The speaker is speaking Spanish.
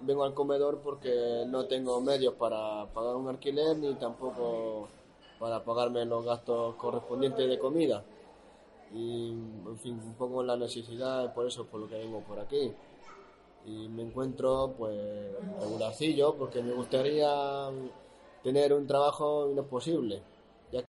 vengo al comedor porque no tengo medios para pagar un alquiler ni tampoco para pagarme los gastos correspondientes de comida. Y, en fin, un poco la necesidad, por eso por lo que vengo por aquí. Y me encuentro, pues, regularcillo, porque me gustaría tener un trabajo y no es posible.